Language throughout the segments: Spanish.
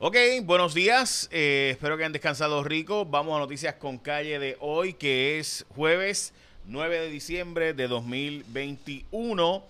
Ok, buenos días. Eh, espero que hayan descansado rico. Vamos a noticias con calle de hoy, que es jueves 9 de diciembre de 2021.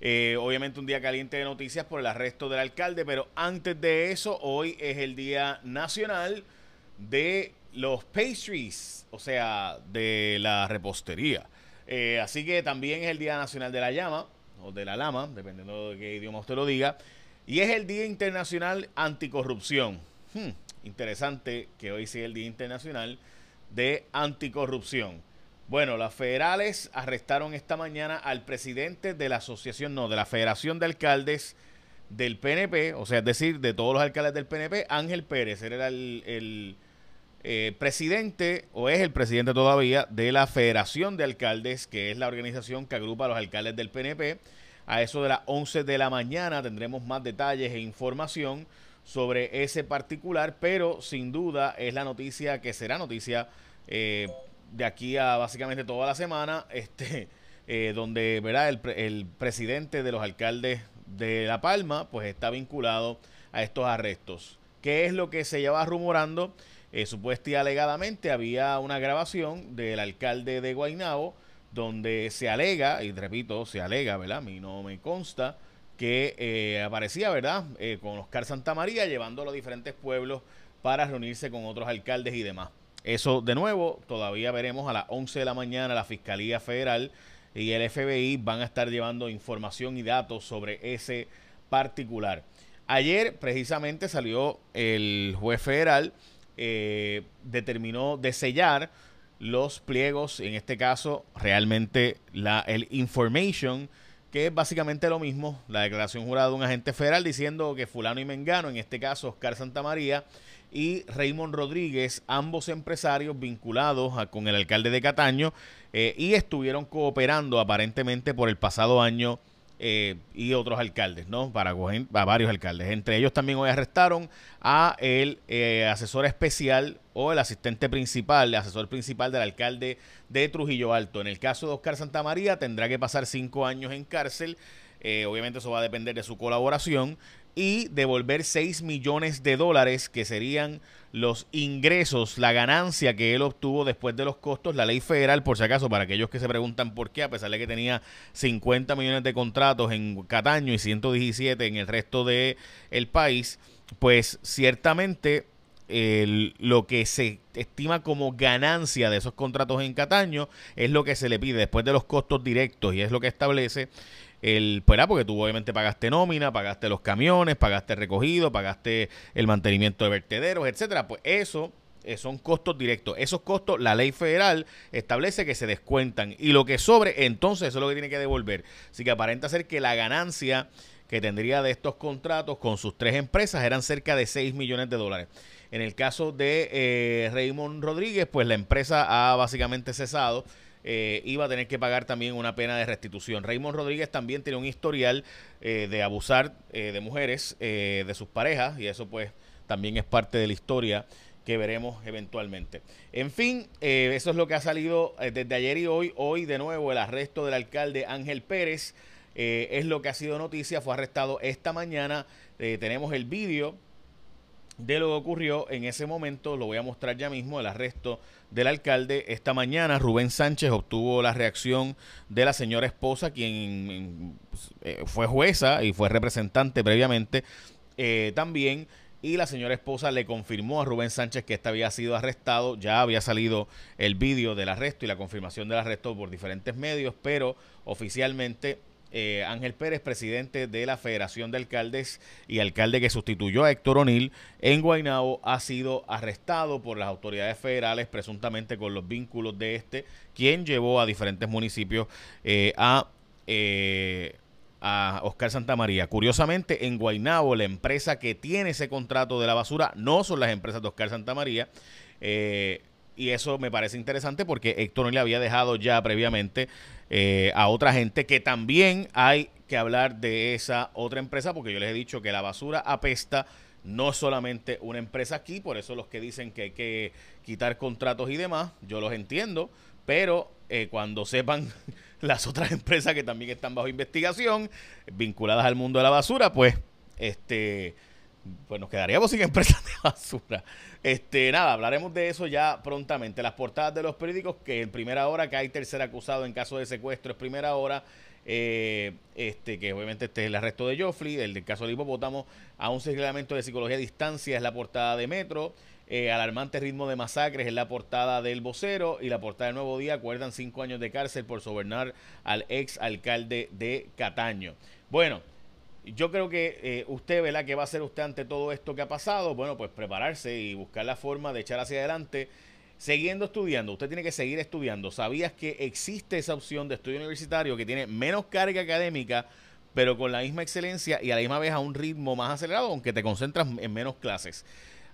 Eh, obviamente un día caliente de noticias por el arresto del alcalde, pero antes de eso, hoy es el Día Nacional de los Pastries, o sea, de la repostería. Eh, así que también es el Día Nacional de la Llama, o de la Lama, dependiendo de qué idioma usted lo diga. Y es el Día Internacional Anticorrupción. Hmm, interesante que hoy sea el Día Internacional de Anticorrupción. Bueno, las federales arrestaron esta mañana al presidente de la asociación, no, de la Federación de Alcaldes del PNP, o sea, es decir, de todos los alcaldes del PNP, Ángel Pérez, él era el, eh, presidente, o es el presidente todavía, de la Federación de Alcaldes, que es la organización que agrupa a los alcaldes del PNP. A eso de las 11 de la mañana tendremos más detalles e información sobre ese particular, pero sin duda es la noticia que será noticia eh, de aquí a básicamente toda la semana, este, eh, donde ¿verdad? El, el, presidente de los alcaldes de La Palma pues está vinculado a estos arrestos. ¿Qué es lo que se lleva rumorando? Eh, y alegadamente había una grabación del alcalde de Guaynabo donde se alega, y repito, se alega, ¿verdad? A mí no me consta, que eh, aparecía, ¿verdad? Eh, con Oscar Santamaría llevando a diferentes pueblos para reunirse con otros alcaldes y demás. Eso, de nuevo, todavía veremos a las 11 de la mañana la Fiscalía Federal y el FBI van a estar llevando información y datos sobre ese particular. Ayer, precisamente, salió el juez federal, eh, determinó de sellar los pliegos, en este caso realmente la, el information, que es básicamente lo mismo, la declaración jurada de un agente federal diciendo que fulano y mengano, en este caso Oscar Santamaría y Raymond Rodríguez, ambos empresarios vinculados con el alcalde de Cataño eh, y estuvieron cooperando aparentemente por el pasado año eh, y otros alcaldes, ¿no? Para varios alcaldes. Entre ellos también hoy arrestaron a el eh, asesor especial o el asistente principal, el asesor principal del alcalde de Trujillo Alto. En el caso de Oscar Santamaría tendrá que pasar cinco años en cárcel. Eh, obviamente eso va a depender de su colaboración y devolver 6 millones de dólares que serían los ingresos, la ganancia que él obtuvo después de los costos, la ley federal, por si acaso, para aquellos que se preguntan por qué, a pesar de que tenía 50 millones de contratos en Cataño y 117 en el resto del el país, pues ciertamente lo que se estima como ganancia de esos contratos en Cataño es lo que se le pide después de los costos directos y es lo que establece el, pues, porque tú obviamente pagaste nómina, pagaste los camiones, pagaste recogido, pagaste el mantenimiento de vertederos, etcétera, pues eso eh, son costos directos. Esos costos, la ley federal establece que se descuentan y lo que sobre, entonces eso es lo que tiene que devolver. Así que aparenta ser que la ganancia que tendría de estos contratos con sus tres empresas eran cerca de 6 millones de dólares. En el caso de eh, Raymond Rodríguez, pues la empresa ha básicamente cesado eh, iba a tener que pagar también una pena de restitución. Raymond Rodríguez también tiene un historial eh, de abusar eh, de mujeres, de sus parejas, y eso pues también es parte de la historia que veremos eventualmente. En fin, eso es lo que ha salido desde ayer y hoy. Hoy de nuevo el arresto del alcalde Ángel Pérez es lo que ha sido noticia. Fue arrestado esta mañana. tenemos el vídeo de lo que ocurrió en ese momento. Lo voy a mostrar ya mismo, el arresto del alcalde. Esta mañana Rubén Sánchez obtuvo la reacción de la señora esposa, quien eh, fue jueza y fue representante previamente eh, también. Y la señora esposa le confirmó a Rubén Sánchez que este había sido arrestado. Ya había salido el vídeo del arresto y la confirmación del arresto por diferentes medios, pero oficialmente eh, Ángel Pérez, presidente de la Federación de Alcaldes y alcalde que sustituyó a Héctor O'Neill en Guaynabo, ha sido arrestado por las autoridades federales, presuntamente con los vínculos de este, quien llevó a diferentes municipios eh, a... Eh, a Oscar Santamaría. Curiosamente, en Guaynabo, la empresa que tiene ese contrato de la basura no son las empresas de Oscar Santamaría. Eh, y eso me parece interesante porque Héctor le había dejado ya previamente eh, a otra gente que también hay que hablar de esa otra empresa porque yo les he dicho que la basura apesta no solamente una empresa aquí, por eso los que dicen que hay que quitar contratos y demás, yo los entiendo, pero eh, cuando sepan las otras empresas que también están bajo investigación, vinculadas al mundo de la basura, pues este pues nos quedaríamos sin empresas de basura. Este, nada, hablaremos de eso ya prontamente. Las portadas de los periódicos, que en primera hora que hay tercer acusado en caso de secuestro es primera hora. Eh, este, que obviamente este es el arresto de Joffrey, el del caso del hipopótamo, a un reglamento de psicología a distancia es la portada de Metro. Eh, alarmante ritmo de masacres es la portada del vocero y la portada del Nuevo Día acuerdan cinco años de cárcel por sobornar al ex alcalde de Cataño. Bueno, yo creo que eh, usted, ¿verdad? ¿Qué va a hacer usted ante todo esto que ha pasado? Bueno, pues prepararse y buscar la forma de echar hacia adelante. Siguiendo estudiando, usted tiene que seguir estudiando. ¿Sabías que existe esa opción de estudio universitario que tiene menos carga académica, pero con la misma excelencia y a la misma vez a un ritmo más acelerado, aunque te concentras en menos clases?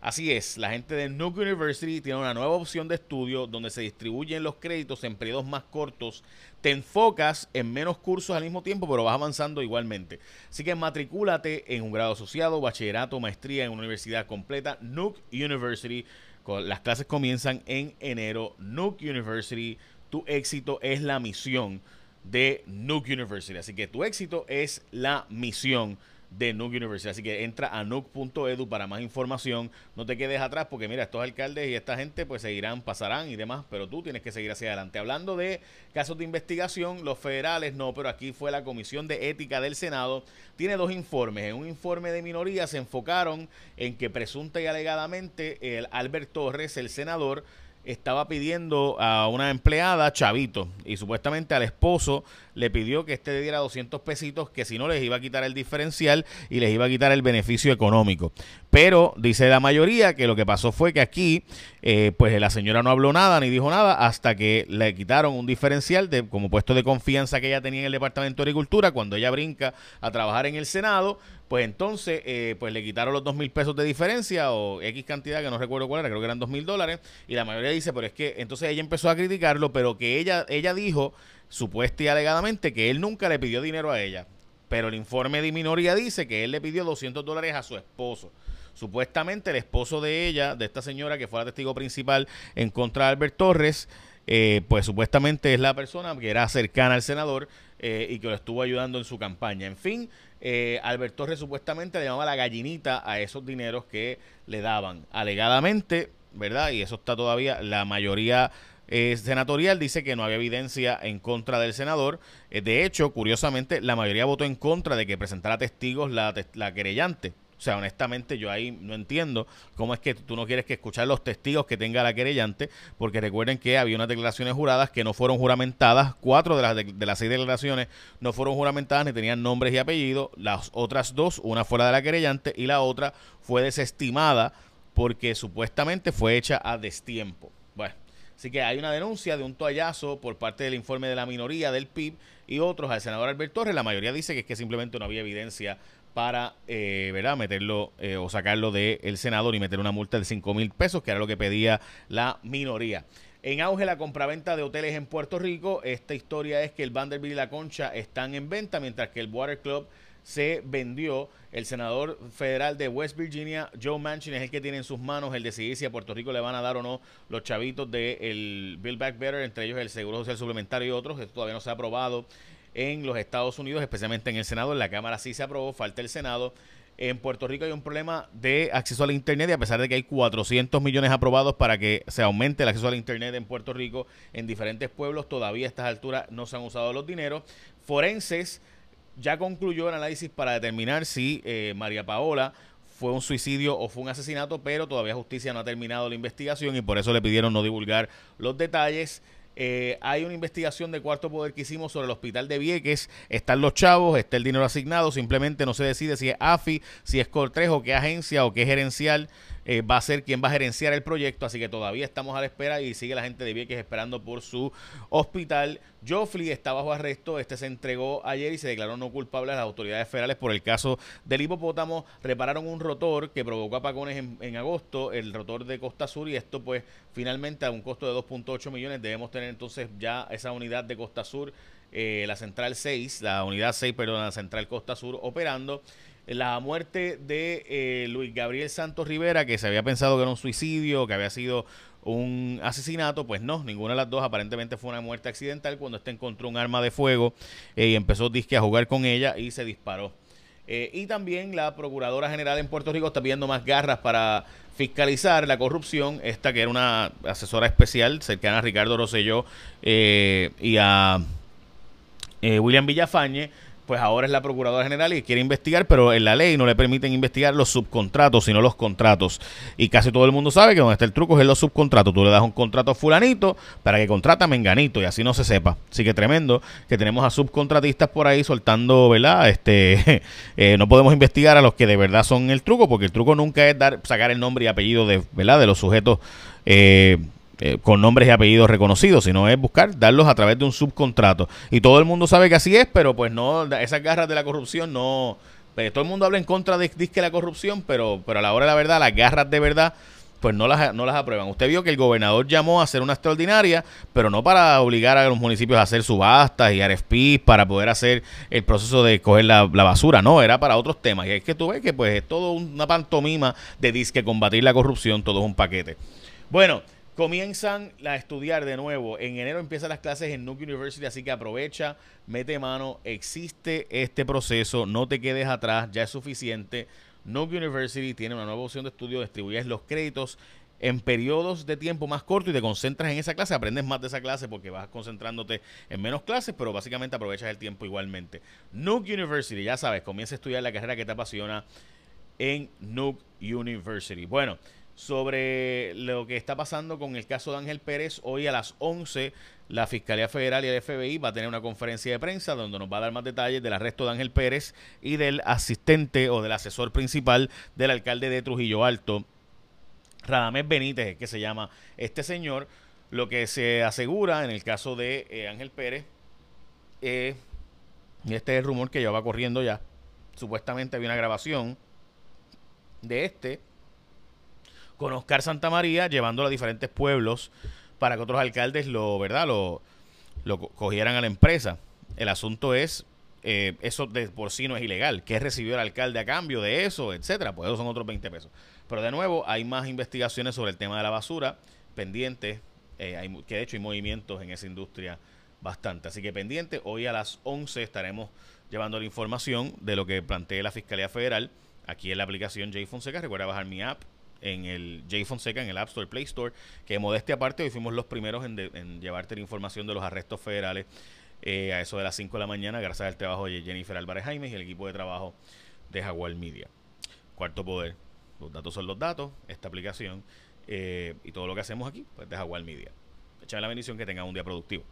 Así es, la gente de Nuke University tiene una nueva opción de estudio donde se distribuyen los créditos en periodos más cortos. Te enfocas en menos cursos al mismo tiempo, pero vas avanzando igualmente. Así que matricúlate en un grado asociado, bachillerato, maestría en una universidad completa. Nuke University. Las clases comienzan en enero. Nuke University, tu éxito es la misión de Nuke University. Así que tu éxito es la misión de Nuke University. Así que entra a nuke.edu para más información. No te quedes atrás porque mira, estos alcaldes y esta gente pues seguirán, pasarán y demás, pero tú tienes que seguir hacia adelante. Hablando de casos de investigación, los federales no, pero aquí fue la Comisión de Ética del Senado. Tiene dos informes. En un informe de minoría se enfocaron en que presunta y alegadamente el Albert Torres, el senador, estaba pidiendo a una empleada chavito y supuestamente al esposo le pidió que este le diera 200 pesitos que si no les iba a quitar el diferencial y les iba a quitar el beneficio económico. Pero dice la mayoría que lo que pasó fue que aquí eh, pues la señora no habló nada ni dijo nada hasta que le quitaron un diferencial de como puesto de confianza que ella tenía en el Departamento de Agricultura cuando ella brinca a trabajar en el Senado pues entonces eh, pues le quitaron los dos mil pesos de diferencia o X cantidad que no recuerdo cuál era, creo que eran dos mil dólares y la mayoría dice, pero es que entonces ella empezó a criticarlo, pero que ella, ella dijo supuesta y alegadamente que él nunca le pidió dinero a ella, pero el informe de minoría dice que él le pidió 200 dólares a su esposo. Supuestamente el esposo de ella, de esta señora que fue la testigo principal en contra de Albert Torres, eh, pues supuestamente es la persona que era cercana al senador eh, y que lo estuvo ayudando en su campaña. En fin, eh, Albert Torres supuestamente le llamaba la gallinita a esos dineros que le daban. Alegadamente, ¿verdad? Y eso está todavía, la mayoría eh, senatorial dice que no había evidencia en contra del senador. Eh, de hecho, curiosamente, la mayoría votó en contra de que presentara testigos la, la querellante. O sea, honestamente yo ahí no entiendo cómo es que tú no quieres que escuchar los testigos que tenga la querellante, porque recuerden que había unas declaraciones juradas que no fueron juramentadas, cuatro de las, de, las seis declaraciones no fueron juramentadas ni tenían nombres y apellidos, las otras dos, una fuera de la querellante y la otra fue desestimada porque supuestamente fue hecha a destiempo. Bueno, Así que hay una denuncia de un toallazo por parte del informe de la minoría del PIB y otros al senador Alberto Torres. La mayoría dice que es que simplemente no había evidencia para eh, ¿verdad? meterlo eh, o sacarlo del senador y meter una multa de 5 mil pesos, que era lo que pedía la minoría. En auge la compraventa de hoteles en Puerto Rico. Esta historia es que el Vanderbilt y la Concha están en venta, mientras que el Water Club se vendió. El senador federal de West Virginia, Joe Manchin, es el que tiene en sus manos el decidir si a Puerto Rico le van a dar o no los chavitos del Build Back Better, entre ellos el Seguro Social Suplementario y otros. Esto todavía no se ha aprobado en los Estados Unidos, especialmente en el Senado. En la Cámara sí se aprobó, falta el Senado. En Puerto Rico hay un problema de acceso al Internet y a pesar de que hay 400 millones aprobados para que se aumente el acceso al Internet en Puerto Rico en diferentes pueblos, todavía a estas alturas no se han usado los dineros. Forenses ya concluyó el análisis para determinar si eh, María Paola fue un suicidio o fue un asesinato, pero todavía justicia no ha terminado la investigación y por eso le pidieron no divulgar los detalles. Eh, hay una investigación de cuarto poder que hicimos sobre el hospital de Vieques. Están los chavos, está el dinero asignado. Simplemente no se decide si es AFI, si es Cortrejo, qué agencia o qué gerencial eh, va a ser quien va a gerenciar el proyecto. Así que todavía estamos a la espera y sigue la gente de Vieques esperando por su hospital. Joffrey está bajo arresto. Este se entregó ayer y se declaró no culpable a las autoridades federales por el caso del hipopótamo. Repararon un rotor que provocó apagones en, agosto, el rotor de Costa Sur, y esto, pues, finalmente a un costo de 2.8 millones. Debemos tener entonces ya esa unidad de Costa Sur. Eh, la central 6, la unidad 6, perdón, la central Costa Sur operando la muerte de eh, Luis Gabriel Santos Rivera, que se había pensado que era un suicidio, que había sido un asesinato, pues no, ninguna de las dos aparentemente fue una muerte accidental cuando este encontró un arma de fuego eh, y empezó disque a jugar con ella y se disparó. Eh, y también la Procuradora General en Puerto Rico está pidiendo más garras para fiscalizar la corrupción. Esta que era una asesora especial cercana a Ricardo Rosselló eh, y a William Villafañe pues ahora es la Procuradora General y quiere investigar, pero en la ley no le permiten investigar los subcontratos, sino los contratos. Y casi todo el mundo sabe que donde está el truco es en los subcontratos. Tú le das un contrato a fulanito para que contrata a menganito y así no se sepa. Así que tremendo que tenemos a subcontratistas por ahí soltando, ¿verdad? Este, eh, no podemos investigar a los que de verdad son el truco, porque el truco nunca es dar, sacar el nombre y apellido de, ¿verdad? de los sujetos eh, eh, con nombres y apellidos reconocidos, sino es buscar darlos a través de un subcontrato. Y todo el mundo sabe que así es, pero pues no, esas garras de la corrupción no... Pues, todo el mundo habla en contra de, de la corrupción, pero, pero a la hora de la verdad, las garras de verdad pues no las, no las aprueban. Usted vio que el gobernador llamó a hacer una extraordinaria, pero no para obligar a los municipios a hacer subastas y RFPs para poder hacer el proceso de coger la, basura, no, era para otros temas. Y es que tú ves que pues es todo una pantomima de disque combatir la corrupción, todo es un paquete. Bueno, Comienzan a estudiar de nuevo. En enero empiezan las clases en Nuke University, así que aprovecha, mete mano. Existe este proceso, no te quedes atrás, ya es suficiente. Nuke University tiene una nueva opción de estudio, distribuyes los créditos en periodos de tiempo más cortos y te concentras en esa clase, aprendes más de esa clase porque vas concentrándote en menos clases, pero básicamente aprovechas el tiempo igualmente. Nuke University, ya sabes, comienza a estudiar la carrera que te apasiona en Nuke University. Bueno, sobre lo que está pasando con el caso de Ángel Pérez. Hoy a las 11 la Fiscalía Federal y el FBI va a tener una conferencia de prensa donde nos va a dar más detalles del arresto de Ángel Pérez y del asistente o del asesor principal del alcalde de Trujillo Alto, Radamés Benítez, que se llama este señor. Lo que se asegura en el caso de eh, Ángel Pérez, eh, este es el rumor que ya va corriendo ya, supuestamente había una grabación de este con Oscar Santa María, llevándolo a diferentes pueblos para que otros alcaldes lo, ¿verdad? Lo, lo cogieran a la empresa. El asunto es, eh, eso de por sí no es ilegal. ¿Qué recibió el alcalde a cambio de eso, etcétera? Pues esos son otros 20 pesos. Pero de nuevo, hay más investigaciones sobre el tema de la basura pendientes, eh, que de hecho hay movimientos en esa industria bastante. Así que pendiente, hoy a las 11 estaremos llevando la información de lo que plantee la Fiscalía Federal aquí en la aplicación J Fonseca. Recuerda bajar mi app en el J Fonseca, en el App Store, Play Store, que modestia aparte hoy fuimos los primeros en, llevarte la información de los arrestos federales eh, a eso de las 5 de la mañana, gracias al trabajo de Jennifer Álvarez Jaime y el equipo de trabajo de Jaguar Media. Cuarto poder, los datos son los datos, esta aplicación eh, y todo lo que hacemos aquí, pues de Jaguar Media. Échame la bendición que tengan un día productivo.